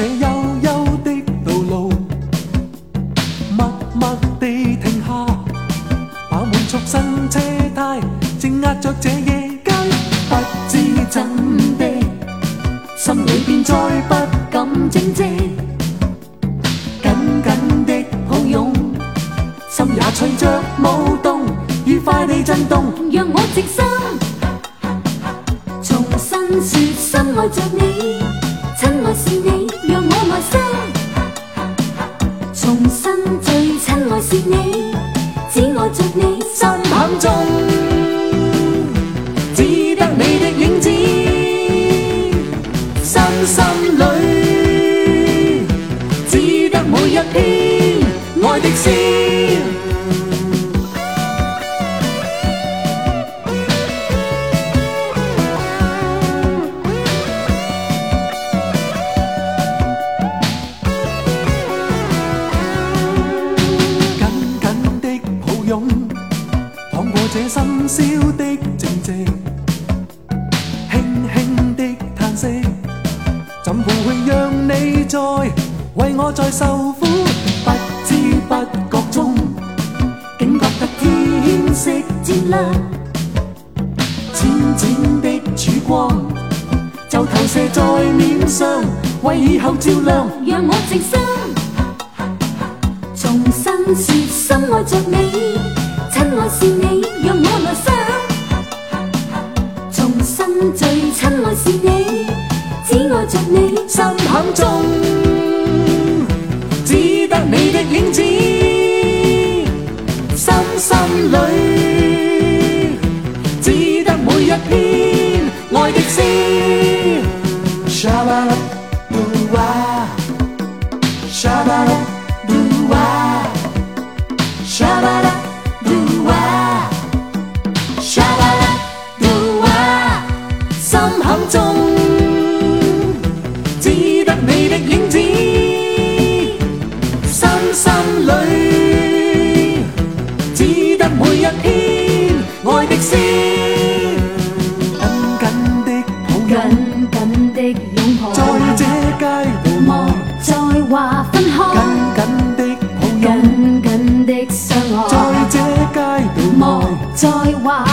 这幽幽的道路默默地停下把满束新车胎正压着这夜街不知怎的心里边再不敢精织紧紧的抱拥心也随着舞动愉快地震动。让我直身重新说深爱着你。是你，让我来生，重新最亲爱是你，只爱着你，心坎中只得你的影子，深心里宵的静寂，轻轻的叹息，怎会让你再为我再受苦？不知不觉中，竟觉得天色渐亮，浅浅的曙光就投射在面上，为以后照亮。让我静心，重新说深爱着你，最亲爱是你，只爱着你，心坎中只得你的影子，心心里只得每一篇爱的诗。再话。